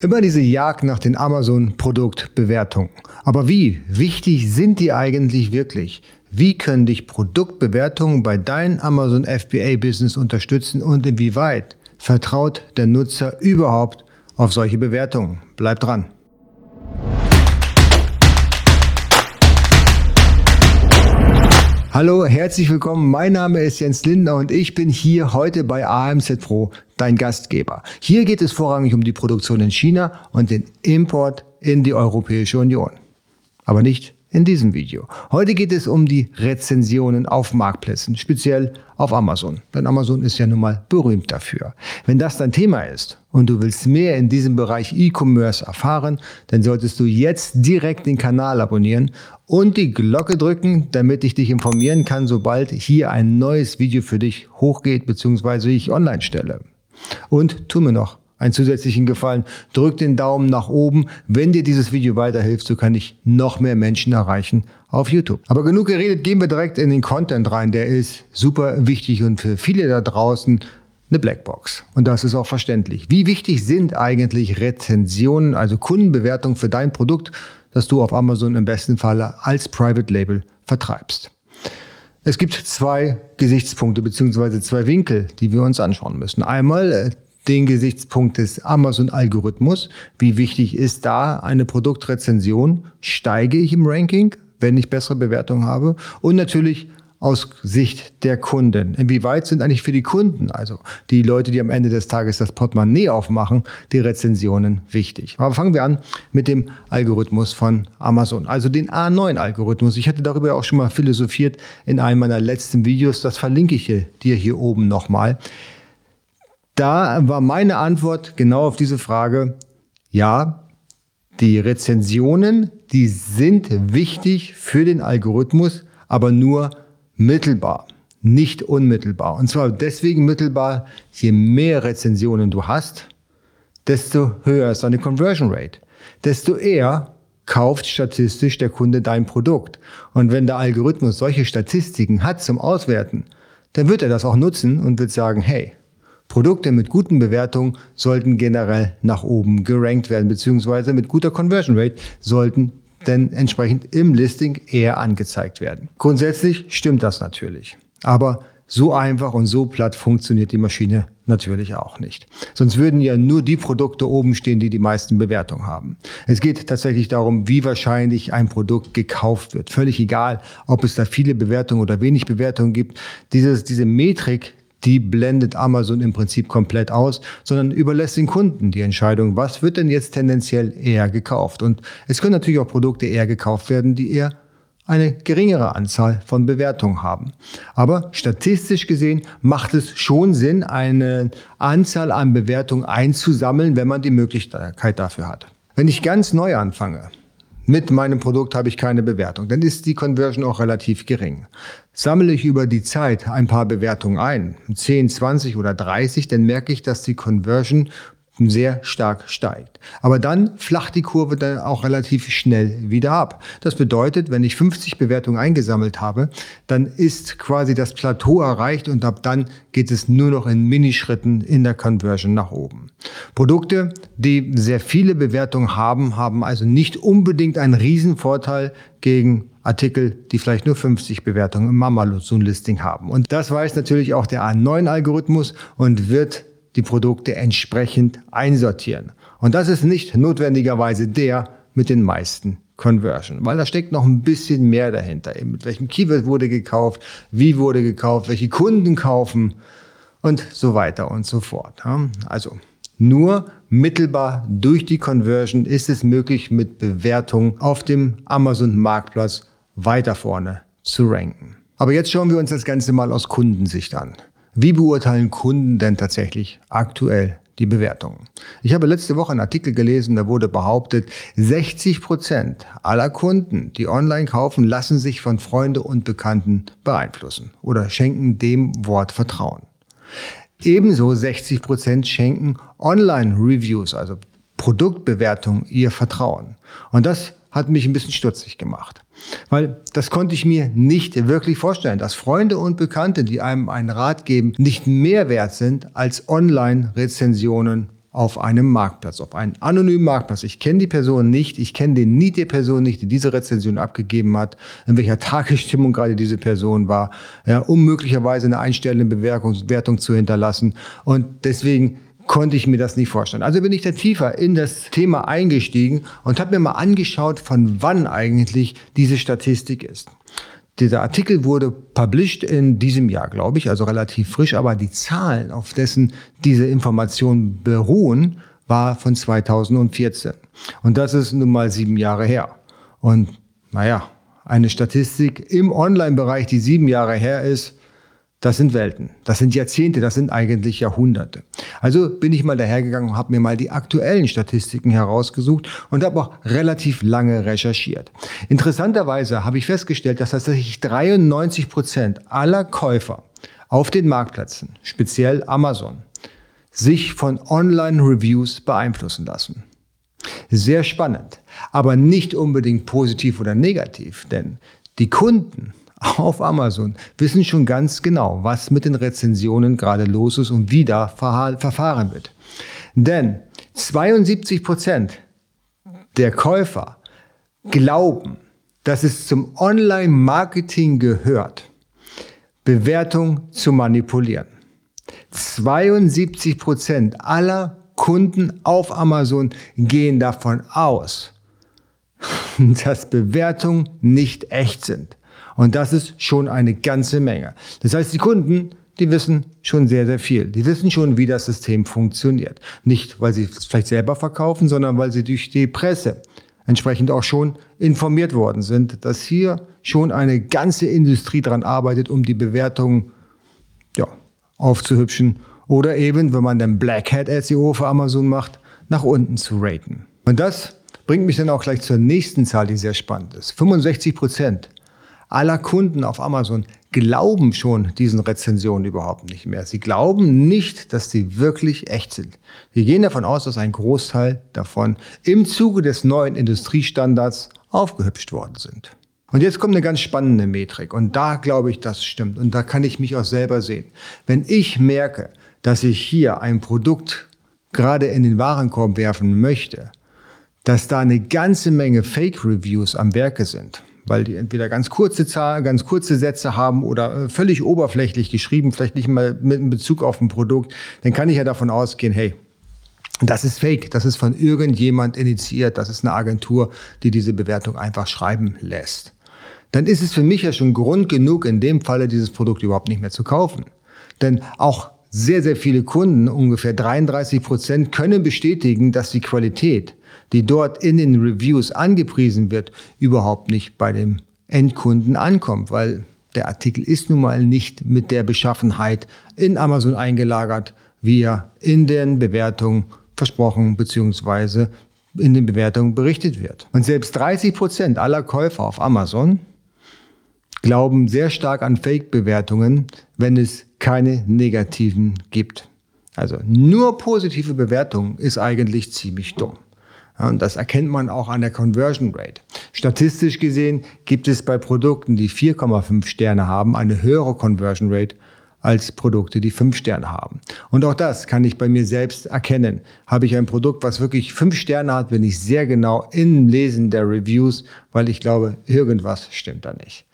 Immer diese Jagd nach den Amazon-Produktbewertungen. Aber wie wichtig sind die eigentlich wirklich? Wie können dich Produktbewertungen bei deinem Amazon FBA-Business unterstützen und inwieweit vertraut der Nutzer überhaupt auf solche Bewertungen? Bleib dran. Hallo, herzlich willkommen. Mein Name ist Jens Lindner und ich bin hier heute bei AMZ Pro, dein Gastgeber. Hier geht es vorrangig um die Produktion in China und den Import in die Europäische Union. Aber nicht in diesem Video. Heute geht es um die Rezensionen auf Marktplätzen, speziell auf Amazon. Denn Amazon ist ja nun mal berühmt dafür. Wenn das dein Thema ist und du willst mehr in diesem Bereich E-Commerce erfahren, dann solltest du jetzt direkt den Kanal abonnieren und die Glocke drücken, damit ich dich informieren kann, sobald hier ein neues Video für dich hochgeht bzw. ich online stelle. Und tu mir noch einen zusätzlichen Gefallen. Drück den Daumen nach oben. Wenn dir dieses Video weiterhilft, so kann ich noch mehr Menschen erreichen auf YouTube. Aber genug geredet, gehen wir direkt in den Content rein. Der ist super wichtig und für viele da draußen eine Blackbox. Und das ist auch verständlich. Wie wichtig sind eigentlich Rezensionen, also Kundenbewertungen für dein Produkt, das du auf Amazon im besten Falle als Private Label vertreibst? Es gibt zwei Gesichtspunkte beziehungsweise zwei Winkel, die wir uns anschauen müssen. Einmal äh, den Gesichtspunkt des Amazon-Algorithmus. Wie wichtig ist da eine Produktrezension? Steige ich im Ranking, wenn ich bessere Bewertungen habe? Und natürlich aus Sicht der Kunden. Inwieweit sind eigentlich für die Kunden, also die Leute, die am Ende des Tages das Portemonnaie aufmachen, die Rezensionen wichtig? Aber fangen wir an mit dem Algorithmus von Amazon, also den A9-Algorithmus. Ich hatte darüber auch schon mal philosophiert in einem meiner letzten Videos. Das verlinke ich dir hier oben nochmal. Da war meine Antwort genau auf diese Frage, ja, die Rezensionen, die sind wichtig für den Algorithmus, aber nur mittelbar, nicht unmittelbar. Und zwar deswegen mittelbar, je mehr Rezensionen du hast, desto höher ist deine Conversion Rate. Desto eher kauft statistisch der Kunde dein Produkt. Und wenn der Algorithmus solche Statistiken hat zum Auswerten, dann wird er das auch nutzen und wird sagen, hey, Produkte mit guten Bewertungen sollten generell nach oben gerankt werden, beziehungsweise mit guter Conversion Rate sollten denn entsprechend im Listing eher angezeigt werden. Grundsätzlich stimmt das natürlich. Aber so einfach und so platt funktioniert die Maschine natürlich auch nicht. Sonst würden ja nur die Produkte oben stehen, die die meisten Bewertungen haben. Es geht tatsächlich darum, wie wahrscheinlich ein Produkt gekauft wird. Völlig egal, ob es da viele Bewertungen oder wenig Bewertungen gibt. Dieses, diese Metrik die blendet Amazon im Prinzip komplett aus, sondern überlässt den Kunden die Entscheidung, was wird denn jetzt tendenziell eher gekauft. Und es können natürlich auch Produkte eher gekauft werden, die eher eine geringere Anzahl von Bewertungen haben. Aber statistisch gesehen macht es schon Sinn, eine Anzahl an Bewertungen einzusammeln, wenn man die Möglichkeit dafür hat. Wenn ich ganz neu anfange, mit meinem Produkt habe ich keine Bewertung. Dann ist die Conversion auch relativ gering. Sammle ich über die Zeit ein paar Bewertungen ein, 10, 20 oder 30, dann merke ich, dass die Conversion sehr stark steigt. Aber dann flacht die Kurve dann auch relativ schnell wieder ab. Das bedeutet, wenn ich 50 Bewertungen eingesammelt habe, dann ist quasi das Plateau erreicht und ab dann geht es nur noch in Minischritten in der Conversion nach oben. Produkte, die sehr viele Bewertungen haben, haben also nicht unbedingt einen Riesenvorteil gegen Artikel, die vielleicht nur 50 Bewertungen im Amazon-Listing haben. Und das weiß natürlich auch der A9-Algorithmus und wird die Produkte entsprechend einsortieren. Und das ist nicht notwendigerweise der mit den meisten Conversion, weil da steckt noch ein bisschen mehr dahinter. Mit welchem Keyword wurde gekauft, wie wurde gekauft, welche Kunden kaufen und so weiter und so fort. Also nur mittelbar durch die Conversion ist es möglich, mit Bewertungen auf dem Amazon-Marktplatz weiter vorne zu ranken. Aber jetzt schauen wir uns das Ganze mal aus Kundensicht an. Wie beurteilen Kunden denn tatsächlich aktuell die Bewertungen? Ich habe letzte Woche einen Artikel gelesen, da wurde behauptet, 60 Prozent aller Kunden, die online kaufen, lassen sich von Freunde und Bekannten beeinflussen oder schenken dem Wort Vertrauen. Ebenso 60 Prozent schenken Online-Reviews, also Produktbewertungen, ihr Vertrauen. Und das hat mich ein bisschen stutzig gemacht. Weil das konnte ich mir nicht wirklich vorstellen, dass Freunde und Bekannte, die einem einen Rat geben, nicht mehr wert sind als Online-Rezensionen auf einem Marktplatz, auf einem anonymen Marktplatz. Ich kenne die Person nicht, ich kenne den nie der Person nicht, die diese Rezension abgegeben hat, in welcher Tagesstimmung gerade diese Person war, ja, um möglicherweise eine einstellende Bewertung zu hinterlassen. Und deswegen konnte ich mir das nicht vorstellen. Also bin ich da tiefer in das Thema eingestiegen und habe mir mal angeschaut, von wann eigentlich diese Statistik ist. Dieser Artikel wurde published in diesem Jahr, glaube ich, also relativ frisch, aber die Zahlen, auf dessen diese Informationen beruhen, war von 2014. Und das ist nun mal sieben Jahre her. Und naja, eine Statistik im Online-Bereich, die sieben Jahre her ist, das sind Welten, das sind Jahrzehnte, das sind eigentlich Jahrhunderte. Also bin ich mal dahergegangen und habe mir mal die aktuellen Statistiken herausgesucht und habe auch relativ lange recherchiert. Interessanterweise habe ich festgestellt, dass tatsächlich 93 Prozent aller Käufer auf den Marktplätzen, speziell Amazon, sich von Online-Reviews beeinflussen lassen. Sehr spannend, aber nicht unbedingt positiv oder negativ, denn die Kunden auf Amazon wissen schon ganz genau, was mit den Rezensionen gerade los ist und wie da verfahren wird. Denn 72 Prozent der Käufer glauben, dass es zum Online-Marketing gehört, Bewertung zu manipulieren. 72 Prozent aller Kunden auf Amazon gehen davon aus, dass Bewertungen nicht echt sind. Und das ist schon eine ganze Menge. Das heißt, die Kunden, die wissen schon sehr, sehr viel. Die wissen schon, wie das System funktioniert. Nicht, weil sie es vielleicht selber verkaufen, sondern weil sie durch die Presse entsprechend auch schon informiert worden sind, dass hier schon eine ganze Industrie dran arbeitet, um die Bewertung ja, aufzuhübschen oder eben, wenn man dann Black Hat SEO für Amazon macht, nach unten zu raten. Und das bringt mich dann auch gleich zur nächsten Zahl, die sehr spannend ist. 65 Prozent aller Kunden auf Amazon glauben schon diesen Rezensionen überhaupt nicht mehr. Sie glauben nicht, dass sie wirklich echt sind. Wir gehen davon aus, dass ein Großteil davon im Zuge des neuen Industriestandards aufgehübscht worden sind. Und jetzt kommt eine ganz spannende Metrik und da glaube ich, das stimmt und da kann ich mich auch selber sehen. Wenn ich merke, dass ich hier ein Produkt gerade in den Warenkorb werfen möchte, dass da eine ganze Menge Fake-Reviews am Werke sind, weil die entweder ganz kurze Zahlen, ganz kurze Sätze haben oder äh, völlig oberflächlich geschrieben, vielleicht nicht mal mit einem Bezug auf ein Produkt, dann kann ich ja davon ausgehen, hey, das ist fake, das ist von irgendjemand initiiert, das ist eine Agentur, die diese Bewertung einfach schreiben lässt. Dann ist es für mich ja schon Grund genug, in dem Falle dieses Produkt überhaupt nicht mehr zu kaufen. Denn auch sehr, sehr viele Kunden, ungefähr 33 Prozent, können bestätigen, dass die Qualität die dort in den Reviews angepriesen wird, überhaupt nicht bei dem Endkunden ankommt, weil der Artikel ist nun mal nicht mit der Beschaffenheit in Amazon eingelagert, wie er in den Bewertungen versprochen bzw. in den Bewertungen berichtet wird. Und selbst 30 Prozent aller Käufer auf Amazon glauben sehr stark an Fake-Bewertungen, wenn es keine negativen gibt. Also nur positive Bewertungen ist eigentlich ziemlich dumm. Und das erkennt man auch an der Conversion Rate. Statistisch gesehen gibt es bei Produkten, die 4,5 Sterne haben, eine höhere Conversion Rate als Produkte, die 5 Sterne haben. Und auch das kann ich bei mir selbst erkennen. Habe ich ein Produkt, was wirklich 5 Sterne hat, bin ich sehr genau im Lesen der Reviews, weil ich glaube, irgendwas stimmt da nicht.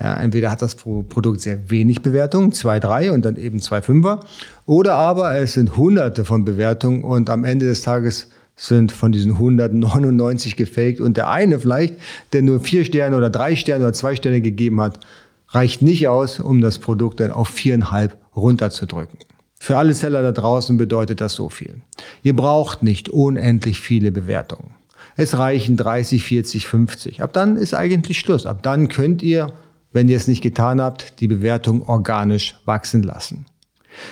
Ja, entweder hat das Produkt sehr wenig Bewertungen, zwei, drei und dann eben zwei Fünfer, oder aber es sind hunderte von Bewertungen und am Ende des Tages sind von diesen 199 gefaked und der eine vielleicht, der nur vier Sterne oder drei Sterne oder zwei Sterne gegeben hat, reicht nicht aus, um das Produkt dann auf viereinhalb runterzudrücken. Für alle Seller da draußen bedeutet das so viel. Ihr braucht nicht unendlich viele Bewertungen. Es reichen 30, 40, 50. Ab dann ist eigentlich Schluss. Ab dann könnt ihr, wenn ihr es nicht getan habt, die Bewertung organisch wachsen lassen.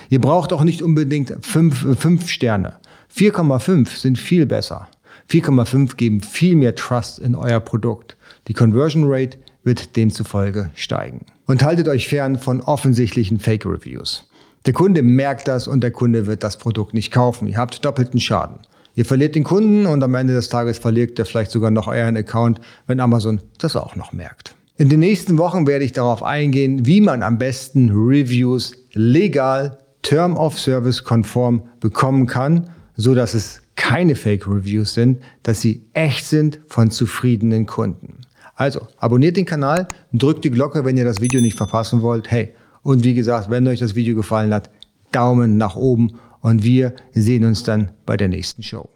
Ihr braucht auch nicht unbedingt fünf, fünf Sterne. 4,5 sind viel besser. 4,5 geben viel mehr Trust in euer Produkt. Die Conversion Rate wird demzufolge steigen. Und haltet euch fern von offensichtlichen Fake Reviews. Der Kunde merkt das und der Kunde wird das Produkt nicht kaufen. Ihr habt doppelten Schaden. Ihr verliert den Kunden und am Ende des Tages verliert er vielleicht sogar noch euren Account, wenn Amazon das auch noch merkt. In den nächsten Wochen werde ich darauf eingehen, wie man am besten Reviews legal, Term of Service konform bekommen kann so dass es keine Fake Reviews sind, dass sie echt sind von zufriedenen Kunden. Also, abonniert den Kanal, drückt die Glocke, wenn ihr das Video nicht verpassen wollt. Hey, und wie gesagt, wenn euch das Video gefallen hat, Daumen nach oben und wir sehen uns dann bei der nächsten Show.